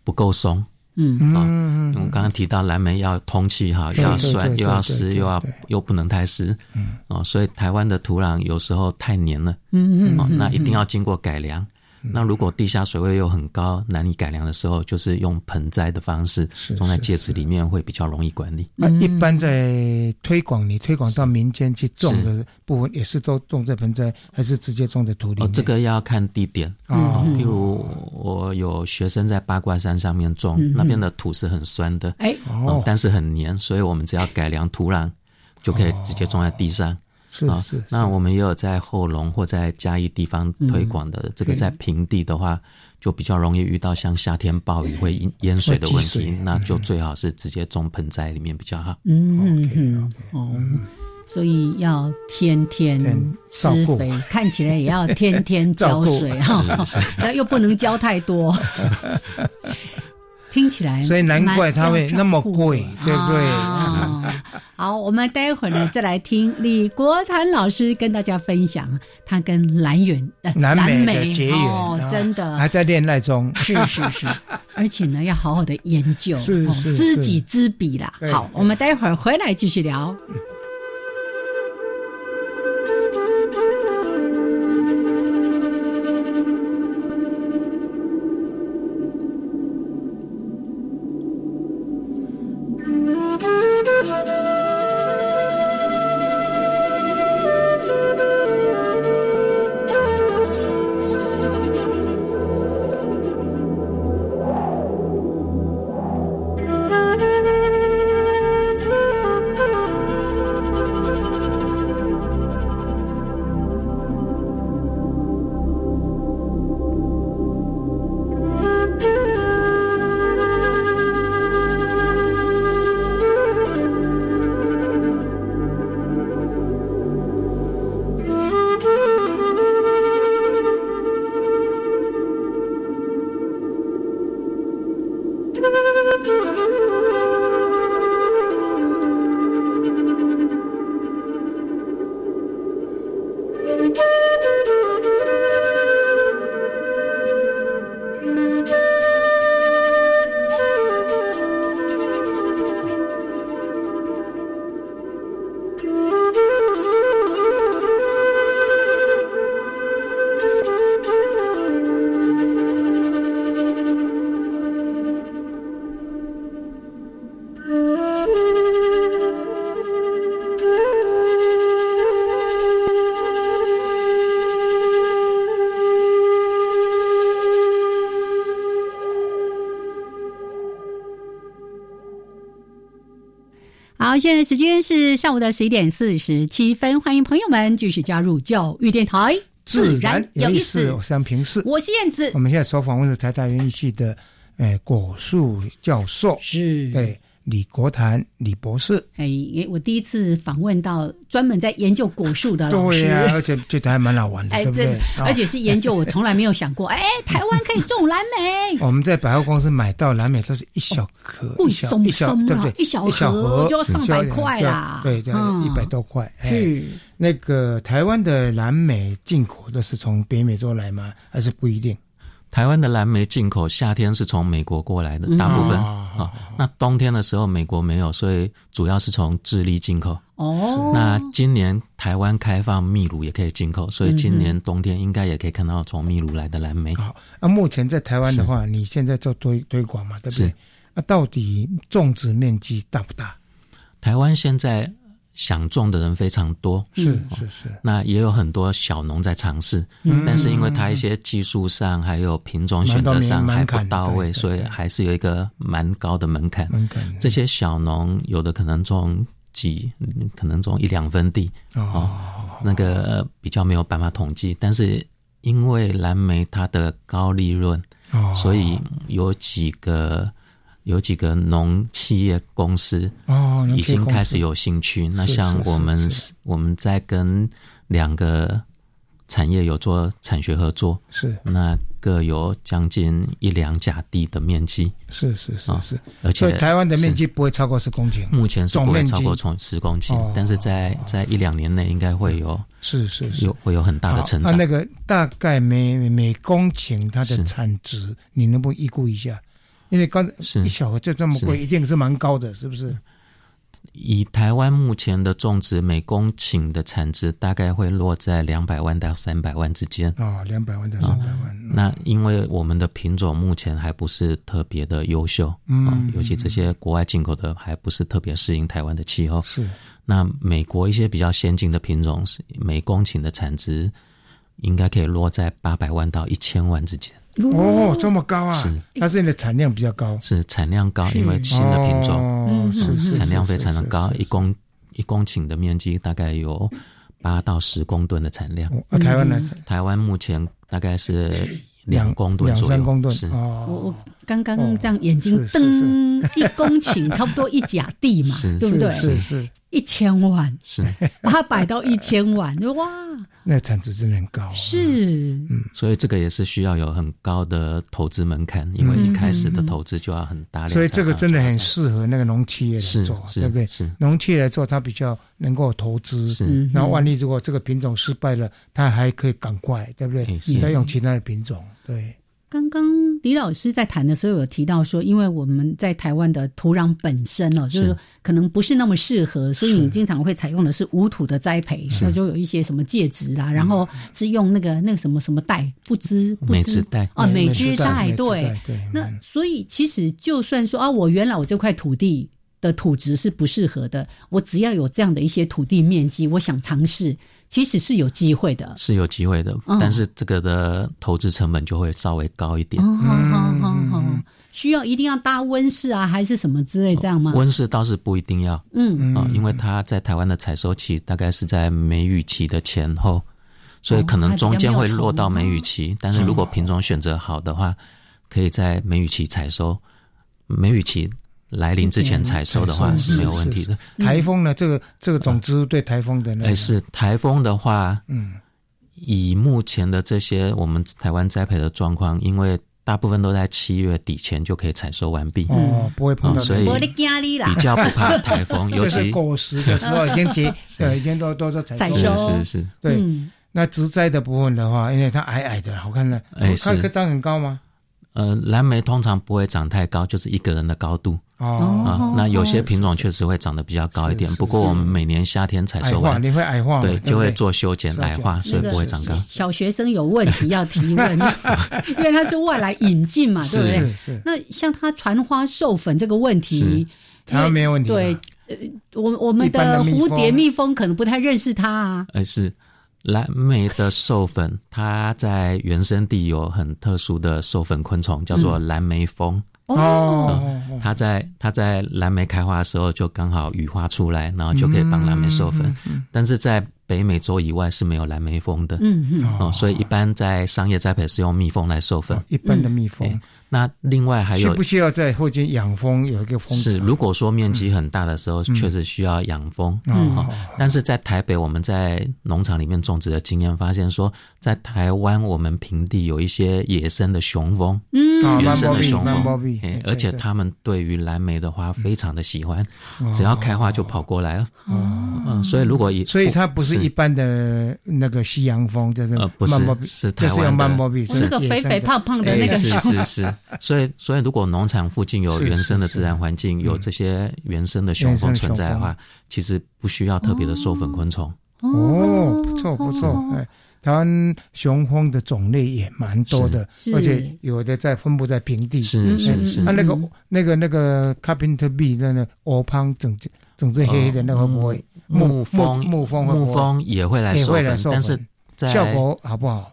不够松，嗯。嗯，我们刚刚提到蓝莓要通气哈，又要酸又要湿又要又不能太湿，嗯。哦，所以台湾的土壤有时候太黏了，嗯嗯，那一定要经过改良。那如果地下水位又很高，难以改良的时候，就是用盆栽的方式种在介质里面，会比较容易管理。那一般在推广，你推广到民间去种的部分，也是都种在盆栽，还是直接种在土里？哦，这个要看地点啊。譬如我有学生在八卦山上面种，那边的土是很酸的，哎，但是很黏，所以我们只要改良土壤，就可以直接种在地上。是是，那我们也有在后龙或在嘉义地方推广的。这个在平地的话，就比较容易遇到像夏天暴雨会淹水的问题，那就最好是直接种盆栽里面比较好。嗯嗯哦，所以要天天施肥，看起来也要天天浇水 (laughs) 哈，那又不能浇太多。(laughs) 听起来，所以难怪它会那么贵，对不对？好，我们待会儿呢再来听李国谭老师跟大家分享他跟蓝源、蓝美的结缘，真的还在恋爱中，是是是，(laughs) 而且呢要好好的研究，是是知己知彼啦。好，我们待会儿回来继续聊。好，现在时间是上午的十一点四十七分，欢迎朋友们继续加入教育电台，自然有意思。我是杨平四，我是燕子。我们现在所访问的台大园艺系的，诶，果树教授是，对。李国谭，李博士，哎，我第一次访问到专门在研究果树的老师，对呀，而且觉得还蛮好玩的，对不对？而且是研究我从来没有想过，哎，台湾可以种蓝莓。(laughs) 我们在百货公司买到蓝莓都是一小颗，一小一小，对不对？一小盒就要上百块啦，对对，一百多块。是那个台湾的蓝莓进口的是从北美洲来吗？还是不一定？台湾的蓝莓进口，夏天是从美国过来的，大部分啊。那冬天的时候，美国没有，所以主要是从智利进口。哦。那今年台湾开放秘鲁也可以进口，所以今年冬天应该也可以看到从秘鲁来的蓝莓。好，那目前在台湾的话，你现在做推推广嘛，对不对？那到底种植面积大不大？台湾现在。想种的人非常多，是是是，那也有很多小农在尝试，但是因为它一些技术上还有品种选择上还不到位，所以还是有一个蛮高的门槛。门槛，这些小农有的可能种几，可能种一两分地哦，那个比较没有办法统计。但是因为蓝莓它的高利润，哦所以有几个。有几个农企业公司哦，已经开始有兴趣。那像我们我们在跟两个产业有做产学合作，是。那各有将近一两甲地的面积，是是是是，而且台湾的面积不会超过十公顷，目前是不会超过从十公顷，但是在在一两年内应该会有，是是是，有会有很大的成长。那个大概每每公顷它的产值，你能不能预估一下？因为刚一小盒就这么贵，一定是蛮高的，是不是？以台湾目前的种植，每公顷的产值大概会落在两百万到三百万之间。哦，两百万到三百万。那因为我们的品种目前还不是特别的优秀，嗯，尤其这些国外进口的还不是特别适应台湾的气候。是。那美国一些比较先进的品种，是每公顷的产值应该可以落在八百万到一千万之间。哦，这么高啊！是，但是你的产量比较高，是产量高，因为新的品种，是是产量非常的高，一公一公顷的面积大概有八到十公吨的产量。啊，台湾呢？台湾目前大概是两公吨左右，两三公吨。是，我我刚刚这样眼睛瞪一公顷，差不多一甲地嘛，对不对？是是。一千万是把它摆到一千万，哇，那产值真的很高。是，嗯，所以这个也是需要有很高的投资门槛，因为一开始的投资就要很大量。所以这个真的很适合那个农企业来做，对不对？是农企业来做，它比较能够投资。是，然后万一如果这个品种失败了，它还可以赶快，对不对？再用其他的品种，对。刚刚李老师在谈的时候有提到说，因为我们在台湾的土壤本身哦，就是可能不是那么适合，所以你经常会采用的是无土的栽培，那就有一些什么介质啦，然后是用那个那个什么什么袋不知不知袋啊，美枝袋对。那所以其实就算说啊，我原来我这块土地的土质是不适合的，我只要有这样的一些土地面积，我想尝试。其实是有机会的，是有机会的，但是这个的投资成本就会稍微高一点。嗯，需要一定要搭温室啊，还是什么之类这样吗？温室倒是不一定要，嗯啊，因为它在台湾的采收期大概是在梅雨期的前后，所以可能中间会落到梅雨期。但是如果品种选择好的话，可以在梅雨期采收，梅雨期。来临之前采收的话是没有问题的。台风呢？这个这个种子对台风的那……哎，是台风的话，嗯，以目前的这些我们台湾栽培的状况，因为大部分都在七月底前就可以采收完毕，哦，不会碰到，所以比较不怕台风。(laughs) 尤其果实的时候已经结，(laughs) 呃，已经都都都采收，是是是。对，那植栽的部分的话，因为它矮矮的，好看的，哎，它可以长很高吗？呃，蓝莓通常不会长太高，就是一个人的高度。哦啊，那有些品种确实会长得比较高一点。不过我们每年夏天采收完，你会矮化，对，就会做修剪矮化，所以不会长高。小学生有问题要提问，(laughs) 因为它是外来引进嘛，对不对？是是。那像它传花授粉这个问题，它没有问题。对，呃，我我们的蝴蝶蜜蜂可能不太认识它啊。哎是。蓝莓的授粉，它在原生地有很特殊的授粉昆虫，叫做蓝莓蜂。哦，它在它在蓝莓开花的时候，就刚好羽化出来，然后就可以帮蓝莓授粉。但是在北美洲以外是没有蓝莓蜂的。嗯嗯。哦，所以一般在商业栽培是用蜜蜂来授粉。一般的蜜蜂。那另外还有需不需要在后间养蜂？有一个蜂是，如果说面积很大的时候，确实需要养蜂。嗯，但是在台北，我们在农场里面种植的经验发现，说在台湾我们平地有一些野生的雄蜂，嗯，原生的雄蜂，而且他们对于蓝莓的花非常的喜欢，只要开花就跑过来了。哦，嗯，所以如果所以它不是一般的那个西洋蜂，就是呃不是是台湾的，那个肥肥胖胖的那个是是是。所以，所以如果农场附近有原生的自然环境，有这些原生的雄蜂存在的话，其实不需要特别的授粉昆虫。哦，不错不错。哎，台湾雄蜂的种类也蛮多的，而且有的在分布在平地。是是是。那那个那个那个 carpenter bee 那个鹅胖整整只黑黑的那个会不会？木蜂木蜂木蜂也会来授粉，但是效果好不好？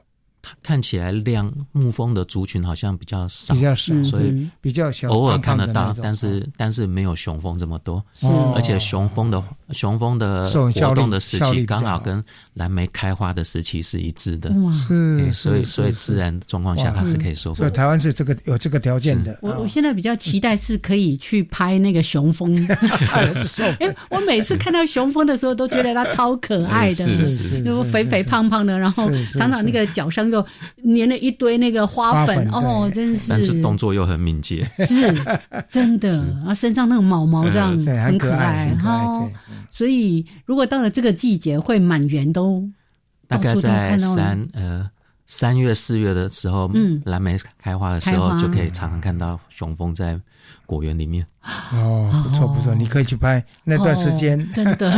看起来量牧蜂的族群好像比较少，比较少，所以比较小，偶尔看得到，但是但是没有雄蜂这么多。是，而且雄蜂的雄蜂的活动的时期刚好跟蓝莓开花的时期是一致的。是，所以所以自然状况下它是可以授粉。所以台湾是这个有这个条件的。我我现在比较期待是可以去拍那个雄蜂。(laughs) (laughs) 哎，我每次看到雄蜂的时候都觉得它超可爱的，是是，就肥肥胖胖的，然后常常那个脚上又。粘了一堆那个花粉哦，真是，但是动作又很敏捷，是真的啊，身上那种毛毛这样很可爱哈。所以如果到了这个季节，会满园都大概在三呃三月四月的时候，嗯，蓝莓开花的时候，就可以常常看到雄蜂在果园里面。哦，不错不错，你可以去拍那段时间，真的，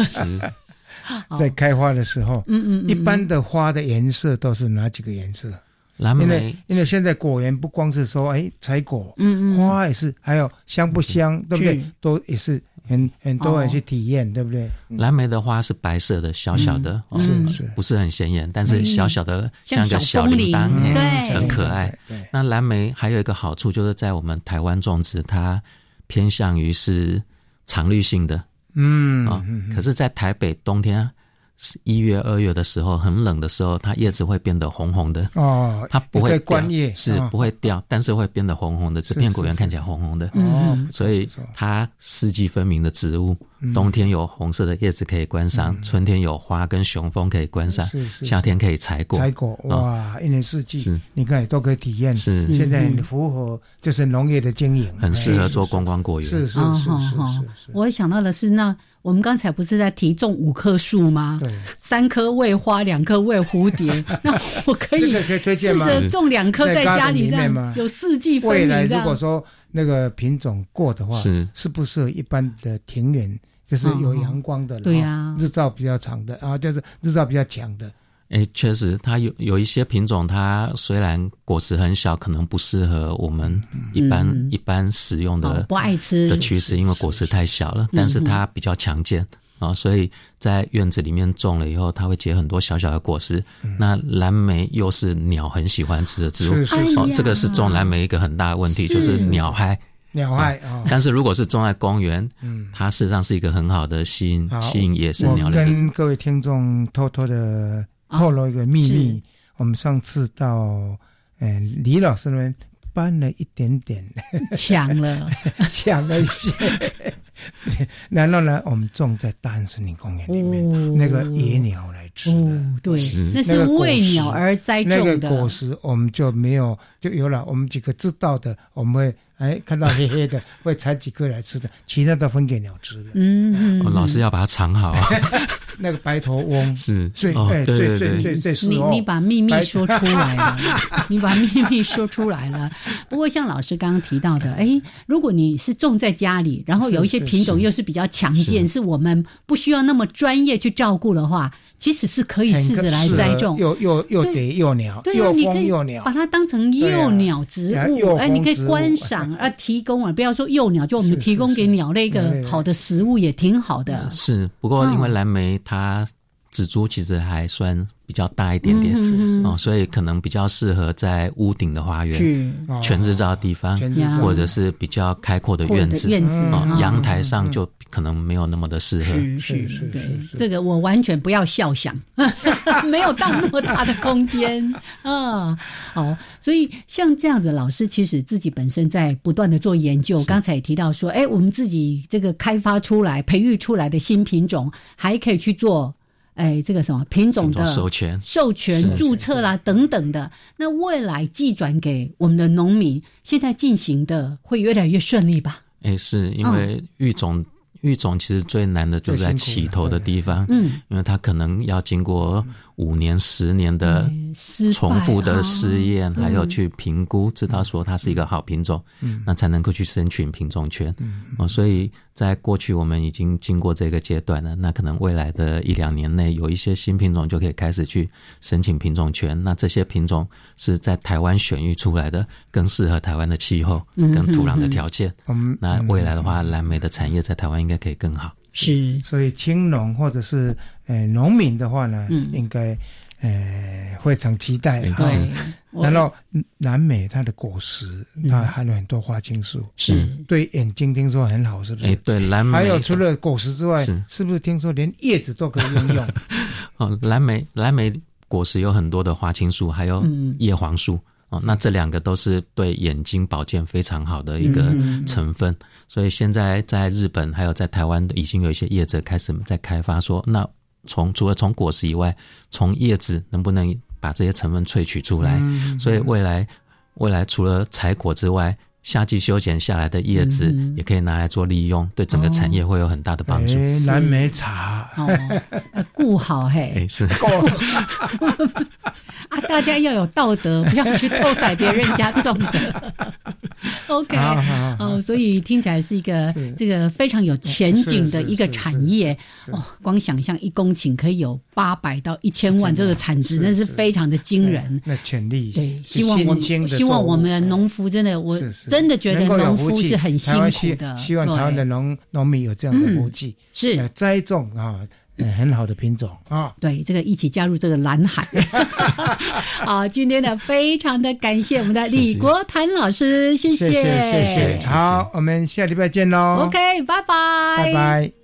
在开花的时候，嗯嗯，一般的花的颜色都是哪几个颜色？蓝莓，因为现在果园不光是说哎采果，嗯嗯，花也是，还有香不香，对不对？都也是很很多人去体验，对不对？蓝莓的花是白色的，小小的，是是，不是很显眼，但是小小的像个小铃铛，对，很可爱。那蓝莓还有一个好处，就是在我们台湾种植，它偏向于是常绿性的，嗯啊，可是，在台北冬天。一月、二月的时候，很冷的时候，它叶子会变得红红的。哦，它不会掉，是不会掉，但是会变得红红的，这片果园看起来红红的哦，所以它四季分明的植物，冬天有红色的叶子可以观赏，春天有花跟雄蜂可以观赏，夏天可以采果，采果哇，一年四季你看都可以体验，是。现在符合就是农业的经营，很适合做观光果园，是是是是是，我想到的是那。我们刚才不是在提种五棵树吗？对，三棵喂花，两棵喂蝴蝶。(laughs) 那我可以试着种两棵在家里，这样有四季分明。未来如果说那个品种过的话，是是不适合一般的庭园？就是有阳光的，对呀，日照比较长的啊，就是日照比较强的。哎，确实，它有有一些品种，它虽然果实很小，可能不适合我们一般一般使用的不爱吃的趋势，因为果实太小了。但是它比较强健啊，所以在院子里面种了以后，它会结很多小小的果实。那蓝莓又是鸟很喜欢吃的植物，哦，这个是种蓝莓一个很大的问题，就是鸟害。鸟害啊！但是如果是种在公园，嗯，它事实上是一个很好的吸引吸引野生鸟类。跟各位听众偷偷的。透露一个秘密，我们上次到，嗯，李老师那边搬了一点点，抢了，(laughs) 抢了一些。然后呢，我们种在大安森林公园里面，那个野鸟来吃的，对，那是为鸟而栽种的。那个果实我们就没有，就有了。我们几个知道的，我们会。哎，看到黑黑的，(laughs) 会采几颗来吃的，其他的分给鸟吃的。嗯，老师要把它藏好。那个白头翁。是。最哎最最最最你你把秘密说出来了，(laughs) 你把秘密说出来了。不过像老师刚刚提到的，哎，如果你是种在家里，然后有一些品种又是比较强健，是。我们不需要那么专业去照顾的话，其实是可以试着来栽种。又又又得幼鸟，又蜂幼鸟，把它当成幼鸟植物，哎，你可以观赏。啊，提供啊，不要说幼鸟，就我们提供给鸟类一个好的食物也挺好的。是，不过因为蓝莓它植株其实还算。比较大一点点哦，所以可能比较适合在屋顶的花园、全日照的地方，或者是比较开阔的院子。院子哦，阳台上就可能没有那么的适合。是是是是，这个我完全不要笑想，(laughs) 没有到那么大的空间啊。(laughs) 好，所以像这样子，老师其实自己本身在不断的做研究。刚才也提到说，哎，我们自己这个开发出来、培育出来的新品种，还可以去做。哎，这个什么品种的授权、授权注册啦等等的，那未来寄转给我们的农民，现在进行的会越来越顺利吧？哎，是因为育种。育种其实最难的就是在起头的地方，嗯，因为它可能要经过五年、十年的重复的试验，还有去评估，知道说它是一个好品种，嗯，那才能够去申请品种权，嗯，哦，所以在过去我们已经经过这个阶段了，那可能未来的一两年内有一些新品种就可以开始去申请品种权，那这些品种是在台湾选育出来的，更适合台湾的气候跟土壤的条件，嗯，那未来的话，蓝莓的产业在台湾。应该可以更好，是，所以青农或者是呃农民的话呢，应该呃非常期待。对，然后南美它的果实，它含有很多花青素，是。对眼睛听说很好，是不是？哎，对，蓝莓还有除了果实之外，是。不是听说连叶子都可以应用？(laughs) 哦，蓝莓蓝莓果实有很多的花青素，还有叶黄素。哦，那这两个都是对眼睛保健非常好的一个成分，所以现在在日本还有在台湾已经有一些业者开始在开发，说那从除了从果实以外，从叶子能不能把这些成分萃取出来？所以未来未来除了采果之外，夏季修剪下来的叶子也可以拿来做利用，对整个产业会有很大的帮助。蓝莓茶，哦顾好嘿，(laughs) 是。顾 (laughs) 啊，大家要有道德，不要去偷采别人家种的。(laughs) OK，哦，所以听起来是一个这个非常有前景的一个产业。哦。光想象一公顷可以有八百到一千万这个产值，那是非常的惊人。那潜力对，希望我们希望我们的农夫真的，我真的觉得农夫是很辛苦的。希望台湾的农农民有这样的福气，是栽种啊。很好的品种啊！对，这个一起加入这个蓝海。(laughs) 好，今天呢，非常的感谢我们的李国谭老师，谢谢谢谢。好，我们下礼拜见喽。OK，拜拜，拜拜。